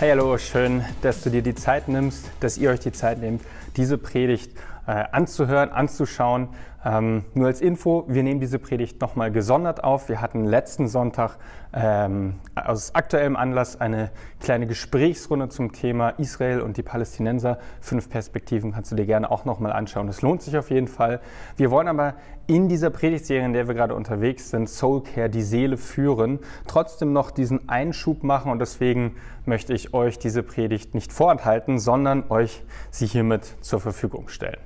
Hey, hallo, schön, dass du dir die Zeit nimmst, dass ihr euch die Zeit nehmt, diese Predigt äh, anzuhören, anzuschauen. Ähm, nur als Info, wir nehmen diese Predigt nochmal gesondert auf. Wir hatten letzten Sonntag ähm, aus aktuellem Anlass eine kleine Gesprächsrunde zum Thema Israel und die Palästinenser. Fünf Perspektiven kannst du dir gerne auch nochmal anschauen. Es lohnt sich auf jeden Fall. Wir wollen aber in dieser Predigtserie, in der wir gerade unterwegs sind, Soulcare, die Seele führen, trotzdem noch diesen Einschub machen und deswegen möchte ich euch diese Predigt nicht vorenthalten, sondern euch sie hiermit zur Verfügung stellen.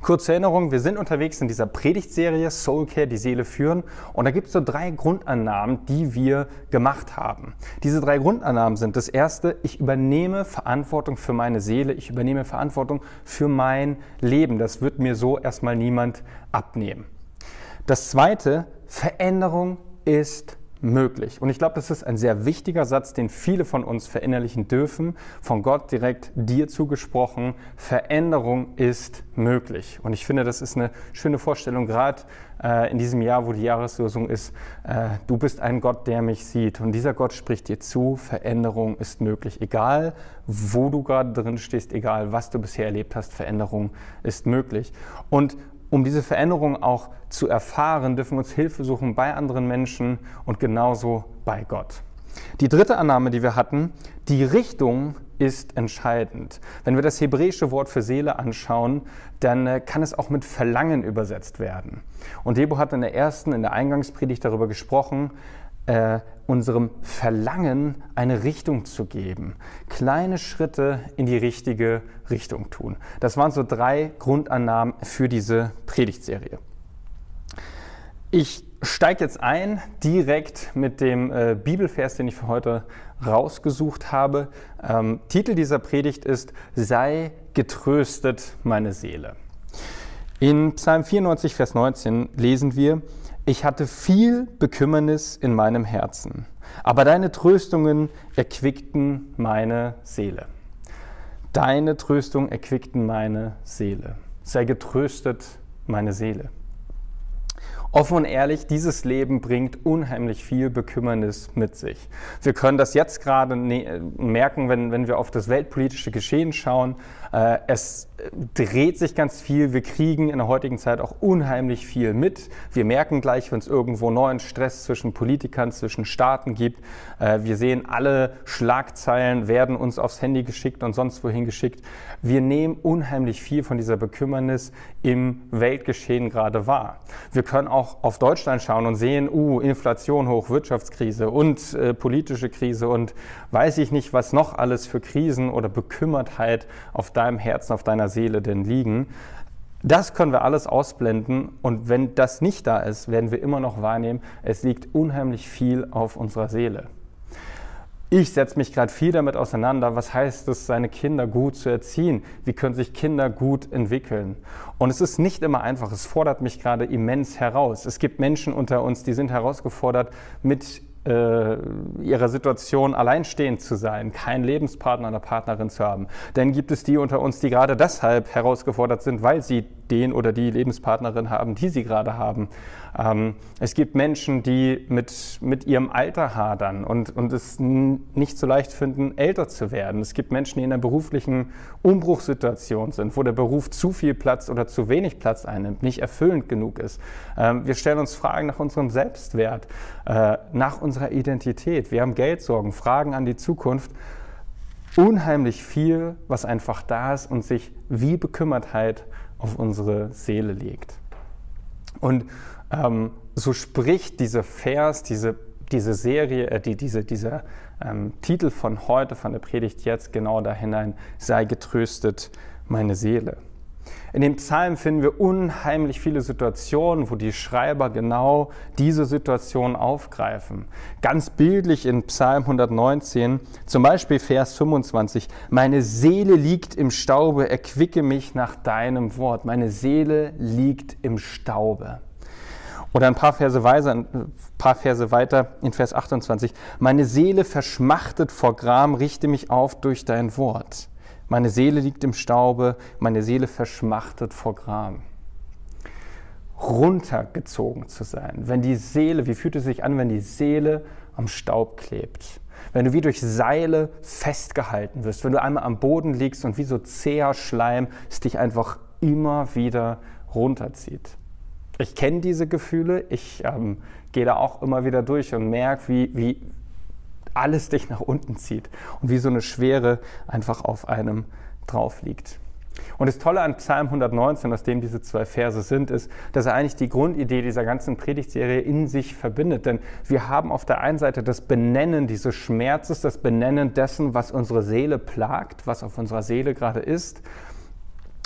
Kurze Erinnerung, wir sind unterwegs in dieser Predigtserie Soulcare, die Seele führen. Und da gibt es so drei Grundannahmen, die wir gemacht haben. Diese drei Grundannahmen sind das erste, ich übernehme Verantwortung für meine Seele, ich übernehme Verantwortung für mein Leben. Das wird mir so erstmal niemand abnehmen. Das zweite, Veränderung ist möglich. Und ich glaube, das ist ein sehr wichtiger Satz, den viele von uns verinnerlichen dürfen, von Gott direkt dir zugesprochen. Veränderung ist möglich. Und ich finde, das ist eine schöne Vorstellung, gerade äh, in diesem Jahr, wo die Jahreslosung ist, äh, du bist ein Gott, der mich sieht. Und dieser Gott spricht dir zu, Veränderung ist möglich. Egal, wo du gerade drin stehst, egal, was du bisher erlebt hast, Veränderung ist möglich. Und um diese Veränderung auch zu erfahren, dürfen wir uns Hilfe suchen bei anderen Menschen und genauso bei Gott. Die dritte Annahme, die wir hatten, die Richtung ist entscheidend. Wenn wir das hebräische Wort für Seele anschauen, dann äh, kann es auch mit Verlangen übersetzt werden. Und Debo hat in der ersten, in der Eingangspredigt darüber gesprochen, äh, unserem Verlangen eine Richtung zu geben. Kleine Schritte in die richtige Richtung tun. Das waren so drei Grundannahmen für diese Predigtserie. Ich steige jetzt ein direkt mit dem äh, Bibelvers, den ich für heute rausgesucht habe. Ähm, Titel dieser Predigt ist Sei getröstet, meine Seele. In Psalm 94, Vers 19 lesen wir, ich hatte viel Bekümmernis in meinem Herzen, aber deine Tröstungen erquickten meine Seele. Deine Tröstung erquickten meine Seele. Sei getröstet, meine Seele. Offen und ehrlich, dieses Leben bringt unheimlich viel Bekümmernis mit sich. Wir können das jetzt gerade ne-, merken, wenn, wenn wir auf das weltpolitische Geschehen schauen. Äh, es dreht sich ganz viel. Wir kriegen in der heutigen Zeit auch unheimlich viel mit. Wir merken gleich, wenn es irgendwo neuen Stress zwischen Politikern, zwischen Staaten gibt. Äh, wir sehen, alle Schlagzeilen werden uns aufs Handy geschickt und sonst wohin geschickt. Wir nehmen unheimlich viel von dieser Bekümmernis im Weltgeschehen gerade wahr. Wir können auch auf Deutschland schauen und sehen, uh, Inflation hoch, Wirtschaftskrise und äh, politische Krise und weiß ich nicht, was noch alles für Krisen oder Bekümmertheit auf deinem Herzen, auf deiner Seele denn liegen. Das können wir alles ausblenden und wenn das nicht da ist, werden wir immer noch wahrnehmen, es liegt unheimlich viel auf unserer Seele. Ich setze mich gerade viel damit auseinander, was heißt es, seine Kinder gut zu erziehen? Wie können sich Kinder gut entwickeln? Und es ist nicht immer einfach, es fordert mich gerade immens heraus. Es gibt Menschen unter uns, die sind herausgefordert, mit äh, ihrer Situation alleinstehend zu sein, keinen Lebenspartner oder Partnerin zu haben. Dann gibt es die unter uns, die gerade deshalb herausgefordert sind, weil sie den oder die Lebenspartnerin haben, die sie gerade haben. Ähm, es gibt Menschen, die mit, mit ihrem Alter hadern und, und es nicht so leicht finden, älter zu werden. Es gibt Menschen, die in einer beruflichen Umbruchssituation sind, wo der Beruf zu viel Platz oder zu wenig Platz einnimmt, nicht erfüllend genug ist. Ähm, wir stellen uns Fragen nach unserem Selbstwert, äh, nach unserer Identität. Wir haben Geldsorgen, Fragen an die Zukunft unheimlich viel, was einfach da ist und sich wie Bekümmertheit auf unsere Seele legt. Und ähm, so spricht dieser Vers, diese, diese Serie, äh, die, diese, dieser ähm, Titel von heute, von der Predigt jetzt genau da hinein, sei getröstet, meine Seele. In dem Psalm finden wir unheimlich viele Situationen, wo die Schreiber genau diese Situation aufgreifen. Ganz bildlich in Psalm 119, zum Beispiel Vers 25, meine Seele liegt im Staube, erquicke mich nach deinem Wort. Meine Seele liegt im Staube. Oder ein paar Verse, weiter, ein paar Verse weiter in Vers 28. Meine Seele verschmachtet vor Gram, richte mich auf durch dein Wort. Meine Seele liegt im Staube, meine Seele verschmachtet vor Gram. Runtergezogen zu sein. Wenn die Seele, wie fühlt es sich an, wenn die Seele am Staub klebt? wenn du wie durch Seile festgehalten wirst, wenn du einmal am Boden liegst und wie so zäher Schleim es dich einfach immer wieder runterzieht. Ich kenne diese Gefühle, ich ähm, gehe da auch immer wieder durch und merke, wie, wie alles dich nach unten zieht und wie so eine Schwere einfach auf einem drauf liegt. Und das Tolle an Psalm 119, aus dem diese zwei Verse sind, ist, dass er eigentlich die Grundidee dieser ganzen Predigtserie in sich verbindet. Denn wir haben auf der einen Seite das Benennen dieses Schmerzes, das Benennen dessen, was unsere Seele plagt, was auf unserer Seele gerade ist.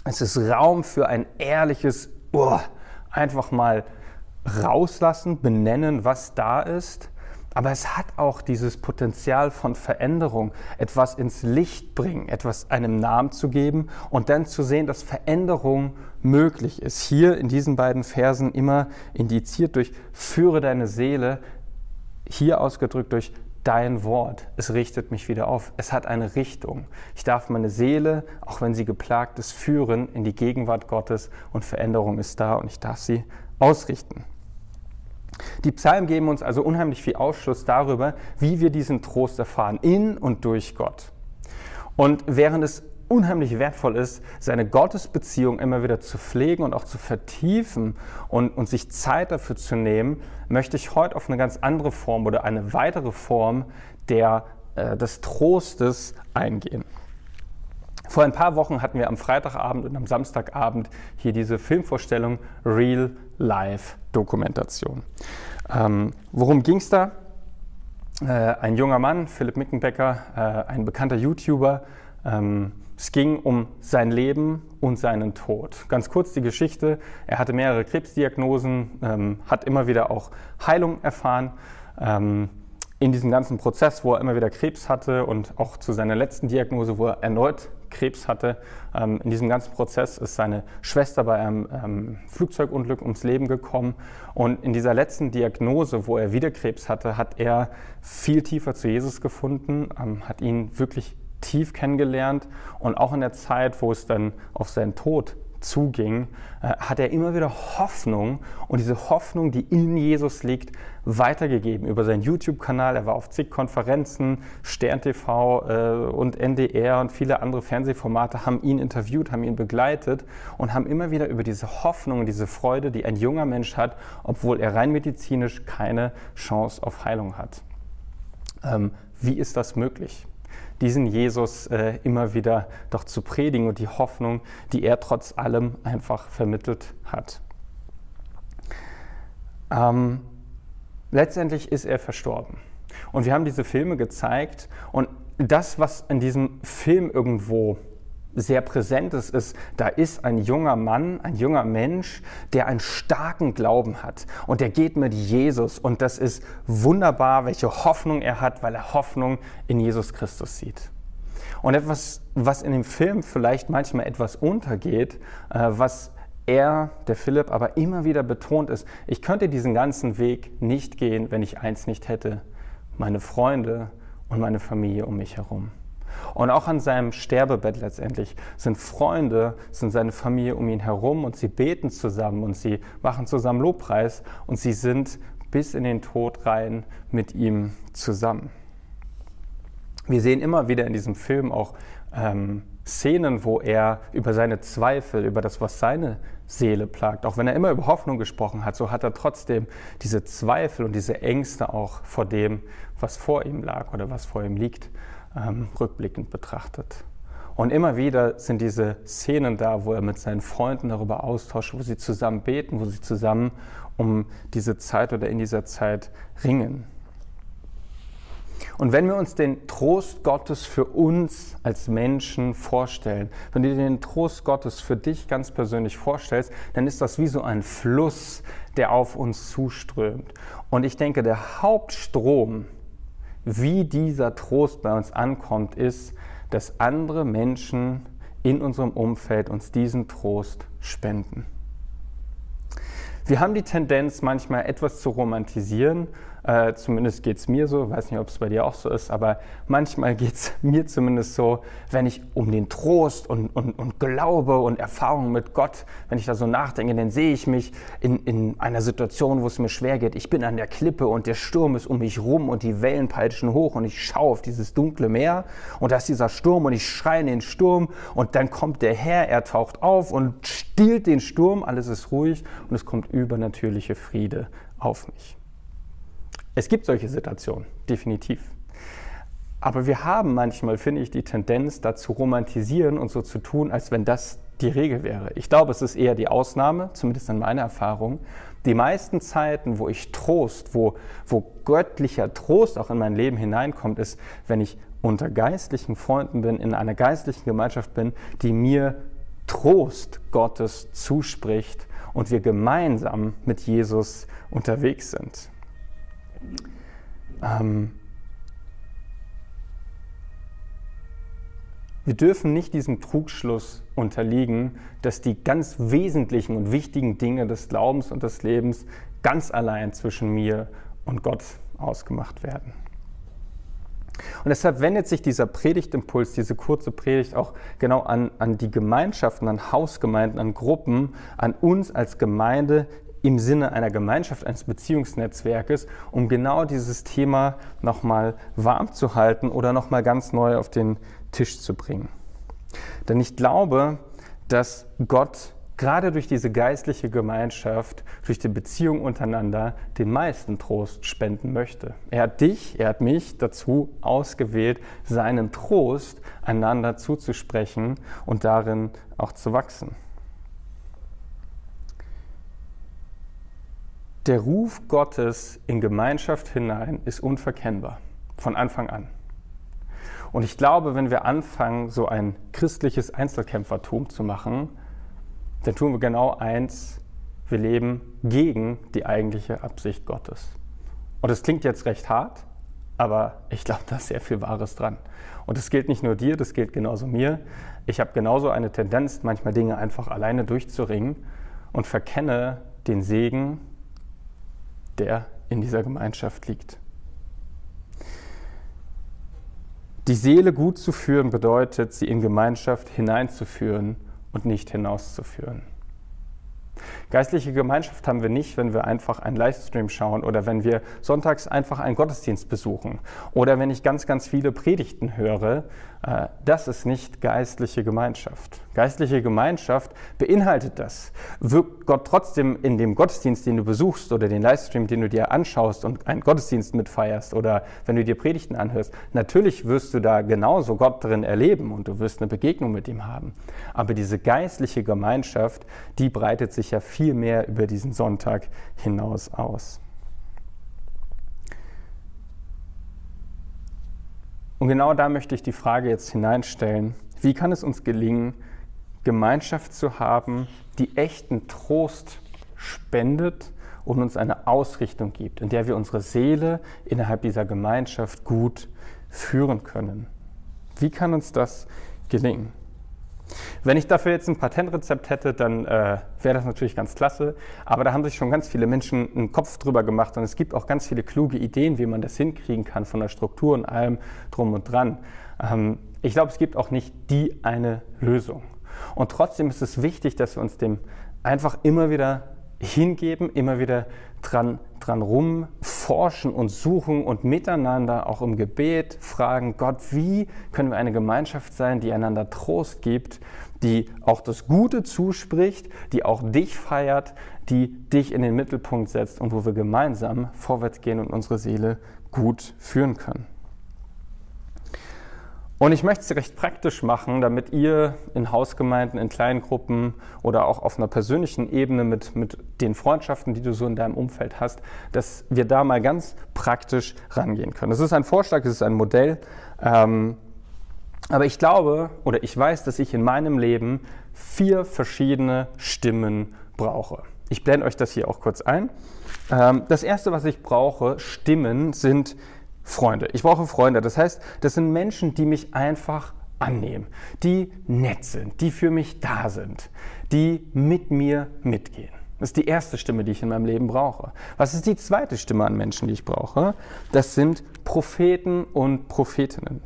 Es ist Raum für ein ehrliches, oh, einfach mal rauslassen, benennen, was da ist. Aber es hat auch dieses Potenzial von Veränderung, etwas ins Licht bringen, etwas einem Namen zu geben und dann zu sehen, dass Veränderung möglich ist. Hier in diesen beiden Versen immer indiziert durch führe deine Seele, hier ausgedrückt durch dein Wort. Es richtet mich wieder auf. Es hat eine Richtung. Ich darf meine Seele, auch wenn sie geplagt ist, führen in die Gegenwart Gottes und Veränderung ist da und ich darf sie ausrichten. Die Psalmen geben uns also unheimlich viel Aufschluss darüber, wie wir diesen Trost erfahren, in und durch Gott. Und während es unheimlich wertvoll ist, seine Gottesbeziehung immer wieder zu pflegen und auch zu vertiefen und, und sich Zeit dafür zu nehmen, möchte ich heute auf eine ganz andere Form oder eine weitere Form der, äh, des Trostes eingehen. Vor ein paar Wochen hatten wir am Freitagabend und am Samstagabend hier diese Filmvorstellung Real Life Dokumentation. Ähm, worum ging es da? Äh, ein junger Mann, Philipp Mickenbecker, äh, ein bekannter YouTuber. Ähm, es ging um sein Leben und seinen Tod. Ganz kurz die Geschichte. Er hatte mehrere Krebsdiagnosen, ähm, hat immer wieder auch Heilung erfahren. In diesem ganzen Prozess, wo er immer wieder Krebs hatte und auch zu seiner letzten Diagnose, wo er erneut Krebs hatte. Ähm, in diesem ganzen Prozess ist seine Schwester bei einem ähm, Flugzeugunglück ums Leben gekommen. Und in dieser letzten Diagnose, wo er wieder Krebs hatte, hat er viel tiefer zu Jesus gefunden, ähm, hat ihn wirklich tief kennengelernt. Und auch in der Zeit, wo es dann auf seinen Tod zuging, äh, hat er immer wieder Hoffnung und diese Hoffnung, die in Jesus liegt, weitergegeben über seinen YouTube-Kanal. Er war auf zig Konferenzen, Stern TV äh, und NDR und viele andere Fernsehformate haben ihn interviewt, haben ihn begleitet und haben immer wieder über diese Hoffnung und diese Freude, die ein junger Mensch hat, obwohl er rein medizinisch keine Chance auf Heilung hat. Ähm, wie ist das möglich? Diesen Jesus äh, immer wieder doch zu predigen und die Hoffnung, die er trotz allem einfach vermittelt hat. Ähm, letztendlich ist er verstorben. Und wir haben diese Filme gezeigt und das, was in diesem Film irgendwo sehr Präsentes ist, da ist ein junger Mann, ein junger Mensch, der einen starken Glauben hat und der geht mit Jesus und das ist wunderbar, welche Hoffnung er hat, weil er Hoffnung in Jesus Christus sieht. Und etwas, was in dem Film vielleicht manchmal etwas untergeht, äh, was er, der Philipp, aber immer wieder betont ist, ich könnte diesen ganzen Weg nicht gehen, wenn ich eins nicht hätte, meine Freunde und meine Familie um mich herum. Und auch an seinem Sterbebett letztendlich sind Freunde, sind seine Familie um ihn herum und sie beten zusammen und sie machen zusammen Lobpreis und sie sind bis in den Tod rein mit ihm zusammen. Wir sehen immer wieder in diesem Film auch ähm, Szenen, wo er über seine Zweifel, über das, was seine Seele plagt, auch wenn er immer über Hoffnung gesprochen hat, so hat er trotzdem diese Zweifel und diese Ängste auch vor dem, was vor ihm lag oder was vor ihm liegt ähm, rückblickend betrachtet. Und immer wieder sind diese Szenen da, wo er mit seinen Freunden darüber austauscht, wo sie zusammen beten, wo sie zusammen um diese Zeit oder in dieser Zeit ringen. Und wenn wir uns den Trost Gottes für uns als Menschen vorstellen, wenn du dir den Trost Gottes für dich ganz persönlich vorstellst, dann ist das wie so ein Fluss, der auf uns zuströmt. Und ich denke, der Hauptstrom, wie dieser Trost bei uns ankommt, ist, dass andere Menschen in unserem Umfeld uns diesen Trost spenden. Wir haben die Tendenz, manchmal etwas zu romantisieren äh, zumindest geht es mir so, weiß nicht, ob es bei dir auch so ist, aber manchmal geht es mir zumindest so, wenn ich um den Trost und, und, und Glaube und Erfahrung mit Gott, wenn ich da so nachdenke, dann sehe ich mich in, in einer Situation, wo es mir schwer geht. Ich bin an der Klippe und der Sturm ist um mich rum und die Wellen peitschen hoch und ich schaue auf dieses dunkle Meer und da ist dieser Sturm und ich schreie in den Sturm und dann kommt der Herr, er taucht auf und stiehlt den Sturm, alles ist ruhig und es kommt übernatürliche Friede auf mich. Es gibt solche Situationen, definitiv. Aber wir haben manchmal, finde ich, die Tendenz, da zu romantisieren und so zu tun, als wenn das die Regel wäre. Ich glaube, es ist eher die Ausnahme, zumindest in meiner Erfahrung. Die meisten Zeiten, wo ich Trost, wo, wo göttlicher Trost auch in mein Leben hineinkommt, ist, wenn ich unter geistlichen Freunden bin, in einer geistlichen Gemeinschaft bin, die mir Trost Gottes zuspricht und wir gemeinsam mit Jesus unterwegs sind. Ähm, wir dürfen nicht diesem Trugschluss unterliegen, dass die ganz wesentlichen und wichtigen Dinge des Glaubens und des Lebens ganz allein zwischen mir und Gott ausgemacht werden. Und deshalb wendet sich dieser Predigtimpuls, diese kurze Predigt auch genau an, an die Gemeinschaften, an Hausgemeinden, an Gruppen, an uns als Gemeinde im Sinne einer Gemeinschaft, eines Beziehungsnetzwerkes, um genau dieses Thema nochmal warm zu halten oder nochmal ganz neu auf den Tisch zu bringen. Denn ich glaube, dass Gott gerade durch diese geistliche Gemeinschaft, durch die Beziehung untereinander den meisten Trost spenden möchte. Er hat dich, er hat mich dazu ausgewählt, seinen Trost einander zuzusprechen und darin auch zu wachsen. Der Ruf Gottes in Gemeinschaft hinein ist unverkennbar, von Anfang an. Und ich glaube, wenn wir anfangen, so ein christliches Einzelkämpfertum zu machen, dann tun wir genau eins, wir leben gegen die eigentliche Absicht Gottes. Und das klingt jetzt recht hart, aber ich glaube, da ist sehr viel Wahres dran. Und das gilt nicht nur dir, das gilt genauso mir. Ich habe genauso eine Tendenz, manchmal Dinge einfach alleine durchzuringen und verkenne den Segen, der in dieser Gemeinschaft liegt. Die Seele gut zu führen bedeutet, sie in Gemeinschaft hineinzuführen und nicht hinauszuführen. Geistliche Gemeinschaft haben wir nicht, wenn wir einfach einen Livestream schauen oder wenn wir sonntags einfach einen Gottesdienst besuchen oder wenn ich ganz, ganz viele Predigten höre. Äh, das ist nicht geistliche Gemeinschaft. Geistliche Gemeinschaft beinhaltet das. Wirkt Gott trotzdem in dem Gottesdienst, den du besuchst oder den Livestream, den du dir anschaust und einen Gottesdienst mitfeierst oder wenn du dir Predigten anhörst, natürlich wirst du da genauso Gott drin erleben und du wirst eine Begegnung mit ihm haben. Aber diese geistliche Gemeinschaft, die breitet sich ja viel mehr über diesen Sonntag hinaus aus. Und genau da möchte ich die Frage jetzt hineinstellen, wie kann es uns gelingen, Gemeinschaft zu haben, die echten Trost spendet und uns eine Ausrichtung gibt, in der wir unsere Seele innerhalb dieser Gemeinschaft gut führen können. Wie kann uns das gelingen? Wenn ich dafür jetzt ein Patentrezept hätte, dann äh, wäre das natürlich ganz klasse. Aber da haben sich schon ganz viele Menschen einen Kopf drüber gemacht und es gibt auch ganz viele kluge Ideen, wie man das hinkriegen kann von der Struktur und allem drum und dran. Ähm, ich glaube, es gibt auch nicht die eine Lösung. Und trotzdem ist es wichtig, dass wir uns dem einfach immer wieder hingeben, immer wieder dran, dran rumforschen und suchen und miteinander auch im Gebet fragen, Gott, wie können wir eine Gemeinschaft sein, die einander Trost gibt, die auch das Gute zuspricht, die auch dich feiert, die dich in den Mittelpunkt setzt und wo wir gemeinsam vorwärts gehen und unsere Seele gut führen können. Und ich möchte es recht praktisch machen, damit ihr in Hausgemeinden, in kleinen Gruppen oder auch auf einer persönlichen Ebene mit, mit den Freundschaften, die du so in deinem Umfeld hast, dass wir da mal ganz praktisch rangehen können. Das ist ein Vorschlag, das ist ein Modell. Ähm, aber ich glaube oder ich weiß, dass ich in meinem Leben vier verschiedene Stimmen brauche. Ich blende euch das hier auch kurz ein. Ähm, das erste, was ich brauche, Stimmen, sind Freunde. Ich brauche Freunde. Das heißt, das sind Menschen, die mich einfach annehmen, die nett sind, die für mich da sind, die mit mir mitgehen. Das ist die erste Stimme, die ich in meinem Leben brauche. Was ist die zweite Stimme an Menschen, die ich brauche? Das sind Propheten und Prophetinnen.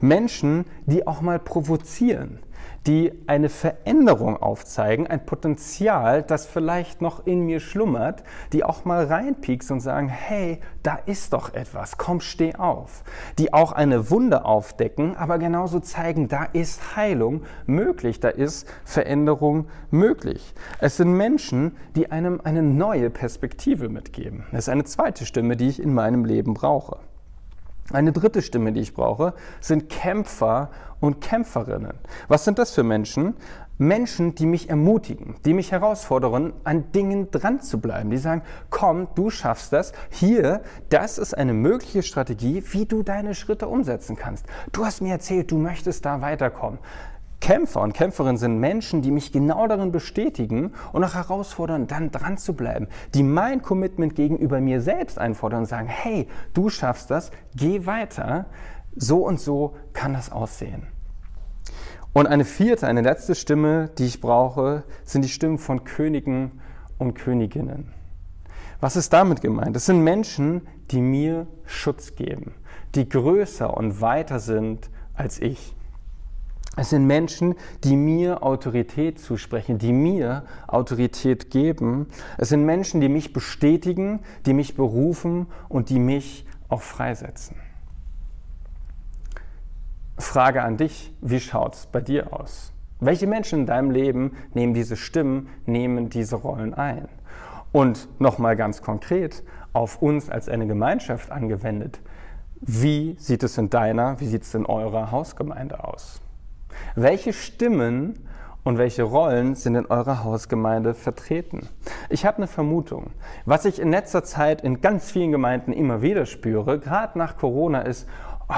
Menschen, die auch mal provozieren, die eine Veränderung aufzeigen, ein Potenzial, das vielleicht noch in mir schlummert, die auch mal reinpiekst und sagen, hey, da ist doch etwas, komm, steh auf. Die auch eine Wunde aufdecken, aber genauso zeigen, da ist Heilung möglich, da ist Veränderung möglich. Es sind Menschen, die einem eine neue Perspektive mitgeben. Das ist eine zweite Stimme, die ich in meinem Leben brauche. Eine dritte Stimme, die ich brauche, sind Kämpfer und Kämpferinnen. Was sind das für Menschen? Menschen, die mich ermutigen, die mich herausfordern, an Dingen dran zu bleiben. Die sagen, komm, du schaffst das. Hier, das ist eine mögliche Strategie, wie du deine Schritte umsetzen kannst. Du hast mir erzählt, du möchtest da weiterkommen. Kämpfer und Kämpferinnen sind Menschen, die mich genau darin bestätigen und auch herausfordern, dann dran zu bleiben, die mein Commitment gegenüber mir selbst einfordern und sagen, hey, du schaffst das, geh weiter, so und so kann das aussehen. Und eine vierte, eine letzte Stimme, die ich brauche, sind die Stimmen von Königen und Königinnen. Was ist damit gemeint? Das sind Menschen, die mir Schutz geben, die größer und weiter sind als ich. Es sind Menschen, die mir Autorität zusprechen, die mir Autorität geben. Es sind Menschen, die mich bestätigen, die mich berufen und die mich auch freisetzen. Frage an dich, wie schaut es bei dir aus? Welche Menschen in deinem Leben nehmen diese Stimmen, nehmen diese Rollen ein? Und nochmal ganz konkret auf uns als eine Gemeinschaft angewendet, wie sieht es in deiner, wie sieht es in eurer Hausgemeinde aus? Welche Stimmen und welche Rollen sind in eurer Hausgemeinde vertreten? Ich habe eine Vermutung. Was ich in letzter Zeit in ganz vielen Gemeinden immer wieder spüre, gerade nach Corona, ist, oh,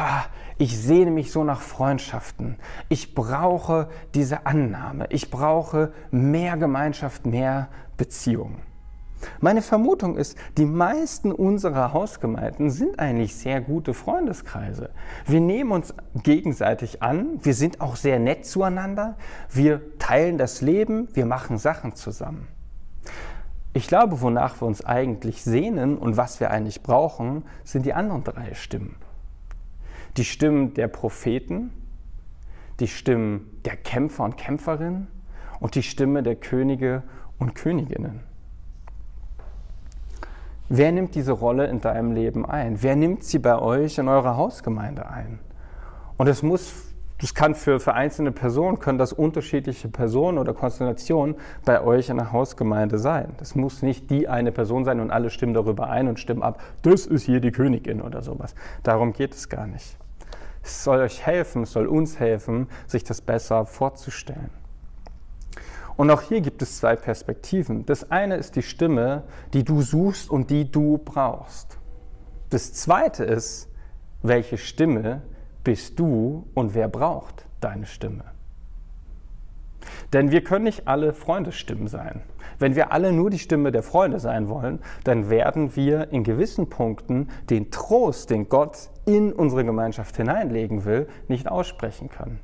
ich sehne mich so nach Freundschaften. Ich brauche diese Annahme. Ich brauche mehr Gemeinschaft, mehr Beziehung. Meine Vermutung ist, die meisten unserer Hausgemeinden sind eigentlich sehr gute Freundeskreise. Wir nehmen uns gegenseitig an, wir sind auch sehr nett zueinander, wir teilen das Leben, wir machen Sachen zusammen. Ich glaube, wonach wir uns eigentlich sehnen und was wir eigentlich brauchen, sind die anderen drei Stimmen. Die Stimmen der Propheten, die Stimmen der Kämpfer und Kämpferinnen und die Stimme der Könige und Königinnen. Wer nimmt diese Rolle in deinem Leben ein? Wer nimmt sie bei euch in eurer Hausgemeinde ein? Und es muss, das kann für, für einzelne Personen, können das unterschiedliche Personen oder Konstellationen bei euch in der Hausgemeinde sein. Das muss nicht die eine Person sein und alle stimmen darüber ein und stimmen ab, das ist hier die Königin oder sowas. Darum geht es gar nicht. Es soll euch helfen, es soll uns helfen, sich das besser vorzustellen. Und auch hier gibt es zwei Perspektiven. Das eine ist die Stimme, die du suchst und die du brauchst. Das zweite ist, welche Stimme bist du und wer braucht deine Stimme? Denn wir können nicht alle Freundesstimmen sein. Wenn wir alle nur die Stimme der Freunde sein wollen, dann werden wir in gewissen Punkten den Trost, den Gott in unsere Gemeinschaft hineinlegen will, nicht aussprechen können.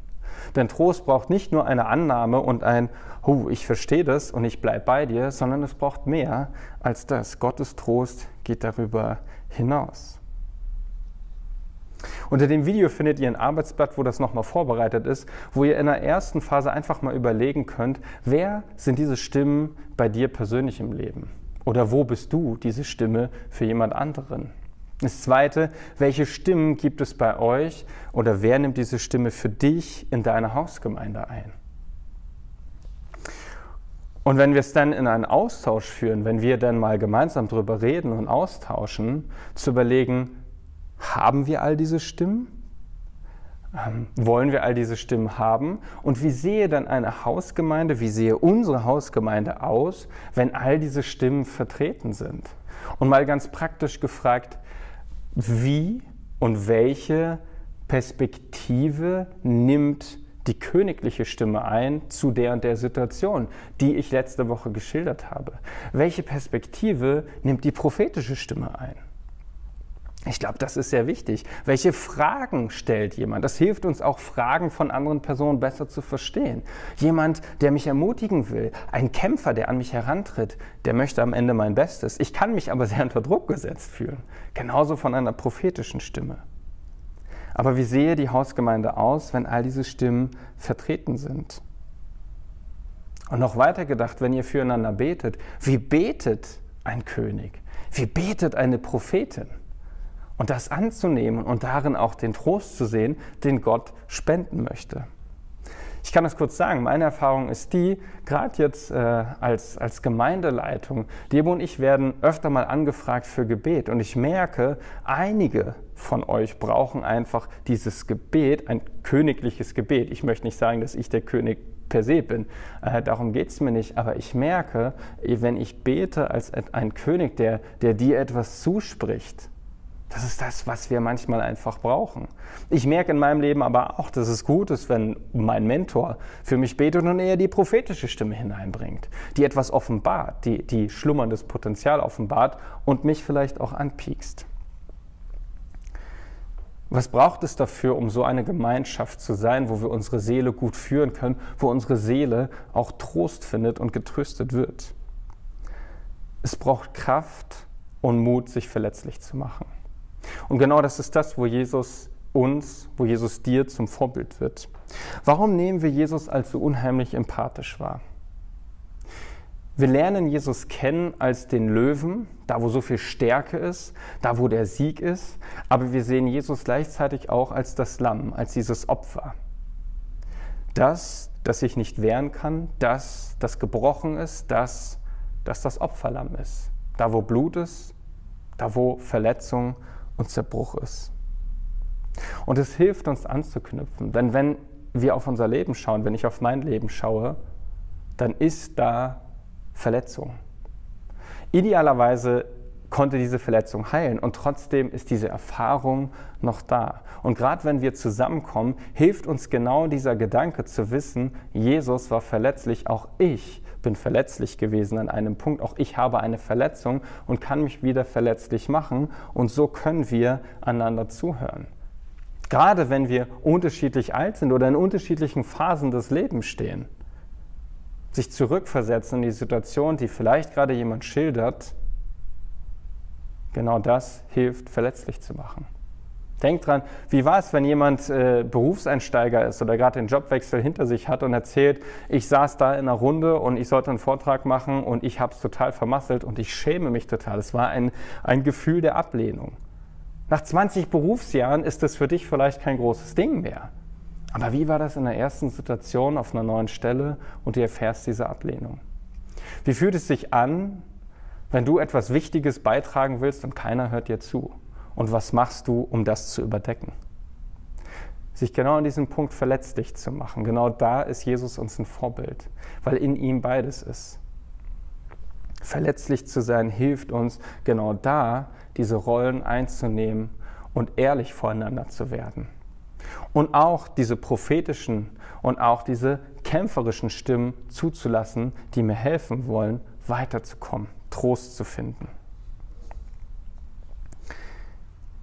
Denn Trost braucht nicht nur eine Annahme und ein, oh, ich verstehe das und ich bleibe bei dir, sondern es braucht mehr als das. Gottes Trost geht darüber hinaus. Unter dem Video findet ihr ein Arbeitsblatt, wo das nochmal vorbereitet ist, wo ihr in der ersten Phase einfach mal überlegen könnt, wer sind diese Stimmen bei dir persönlich im Leben? Oder wo bist du diese Stimme für jemand anderen? Das Zweite, welche Stimmen gibt es bei euch oder wer nimmt diese Stimme für dich in deine Hausgemeinde ein? Und wenn wir es dann in einen Austausch führen, wenn wir dann mal gemeinsam darüber reden und austauschen, zu überlegen, haben wir all diese Stimmen? Ähm, wollen wir all diese Stimmen haben? Und wie sehe dann eine Hausgemeinde, wie sehe unsere Hausgemeinde aus, wenn all diese Stimmen vertreten sind? Und mal ganz praktisch gefragt, wie und welche Perspektive nimmt die königliche Stimme ein zu der und der Situation, die ich letzte Woche geschildert habe? Welche Perspektive nimmt die prophetische Stimme ein? Ich glaube, das ist sehr wichtig. Welche Fragen stellt jemand? Das hilft uns auch, Fragen von anderen Personen besser zu verstehen. Jemand, der mich ermutigen will, ein Kämpfer, der an mich herantritt, der möchte am Ende mein Bestes. Ich kann mich aber sehr unter Druck gesetzt fühlen. Genauso von einer prophetischen Stimme. Aber wie sehe die Hausgemeinde aus, wenn all diese Stimmen vertreten sind? Und noch weiter gedacht, wenn ihr füreinander betet, wie betet ein König? Wie betet eine Prophetin? Und das anzunehmen und darin auch den Trost zu sehen, den Gott spenden möchte. Ich kann das kurz sagen, meine Erfahrung ist die, gerade jetzt äh, als, als Gemeindeleitung, Debo und ich werden öfter mal angefragt für Gebet und ich merke, einige von euch brauchen einfach dieses Gebet, ein königliches Gebet. Ich möchte nicht sagen, dass ich der König per se bin. Äh, darum geht es mir nicht. Aber ich merke, wenn ich bete als ein König, der, der dir etwas zuspricht, das ist das, was wir manchmal einfach brauchen. Ich merke in meinem Leben aber auch, dass es gut ist, wenn mein Mentor für mich betet und eher die prophetische Stimme hineinbringt, die etwas offenbart, die, die schlummerndes Potenzial offenbart und mich vielleicht auch anpiekst. Was braucht es dafür, um so eine Gemeinschaft zu sein, wo wir unsere Seele gut führen können, wo unsere Seele auch Trost findet und getröstet wird? Es braucht Kraft und Mut, sich verletzlich zu machen. Und genau das ist das, wo Jesus uns, wo Jesus dir zum Vorbild wird. Warum nehmen wir Jesus als so unheimlich empathisch wahr? Wir lernen Jesus kennen als den Löwen, da wo so viel Stärke ist, da wo der Sieg ist, aber wir sehen Jesus gleichzeitig auch als das Lamm, als dieses Opfer. Das, das sich nicht wehren kann, das, das gebrochen ist, das, das das Opferlamm ist. Da wo Blut ist, da wo Verletzung und Zerbruch ist. Und es hilft uns anzuknüpfen, denn wenn wir auf unser Leben schauen, wenn ich auf mein Leben schaue, dann ist da Verletzung. Idealerweise konnte diese Verletzung heilen und trotzdem ist diese Erfahrung noch da. Und gerade wenn wir zusammenkommen, hilft uns genau dieser Gedanke zu wissen, Jesus war verletzlich, auch ich bin verletzlich gewesen an einem Punkt, auch ich habe eine Verletzung und kann mich wieder verletzlich machen und so können wir einander zuhören. Gerade wenn wir unterschiedlich alt sind oder in unterschiedlichen Phasen des Lebens stehen, sich zurückversetzen in die Situation, die vielleicht gerade jemand schildert, genau das hilft, verletzlich zu machen. Denkt dran, wie war es, wenn jemand äh, Berufseinsteiger ist oder gerade den Jobwechsel hinter sich hat und erzählt, ich saß da in einer Runde und ich sollte einen Vortrag machen und ich habe es total vermasselt und ich schäme mich total. Es war ein, ein Gefühl der Ablehnung. Nach 20 Berufsjahren ist das für dich vielleicht kein großes Ding mehr. Aber wie war das in der ersten Situation auf einer neuen Stelle und du erfährst diese Ablehnung? Wie fühlt es sich an, wenn du etwas Wichtiges beitragen willst und keiner hört dir zu? Und was machst du, um das zu überdecken? Sich genau an diesem Punkt verletzlich zu machen. Genau da ist Jesus uns ein Vorbild, weil in ihm beides ist. Verletzlich zu sein hilft uns genau da, diese Rollen einzunehmen und ehrlich voreinander zu werden. Und auch diese prophetischen und auch diese kämpferischen Stimmen zuzulassen, die mir helfen wollen, weiterzukommen, Trost zu finden.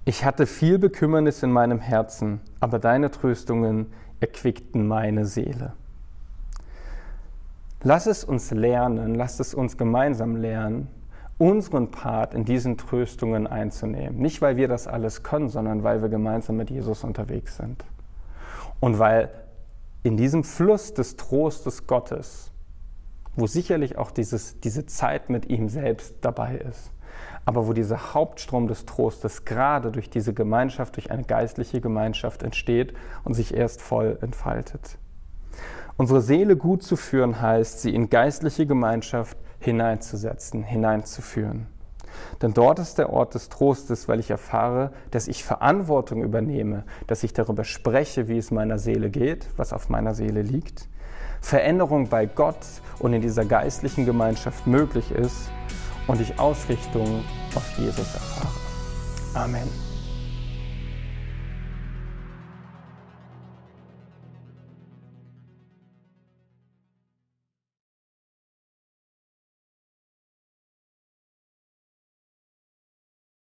Ich hatte viel Bekümmernis in meinem Herzen, aber deine Tröstungen erquickten meine Seele. Lass es uns lernen, lass es uns gemeinsam lernen, unseren Part in diesen Tröstungen einzunehmen. Nicht, weil wir das alles können, sondern weil wir gemeinsam mit Jesus unterwegs sind. Und weil in diesem Fluss des Trostes Gottes, wo sicherlich auch dieses, diese Zeit mit ihm selbst dabei ist, aber wo dieser Hauptstrom des Trostes gerade durch diese Gemeinschaft, durch eine geistliche Gemeinschaft entsteht und sich erst voll entfaltet. Unsere Seele gut zu führen heißt, sie in geistliche Gemeinschaft hineinzusetzen, hineinzuführen. Denn dort ist der Ort des Trostes, weil ich erfahre, dass ich Verantwortung übernehme, dass ich darüber spreche, wie es meiner Seele geht, was auf meiner Seele liegt, Veränderung bei Gott und in dieser geistlichen Gemeinschaft möglich ist und ich Ausrichtung auf Jesus erfahre. Amen.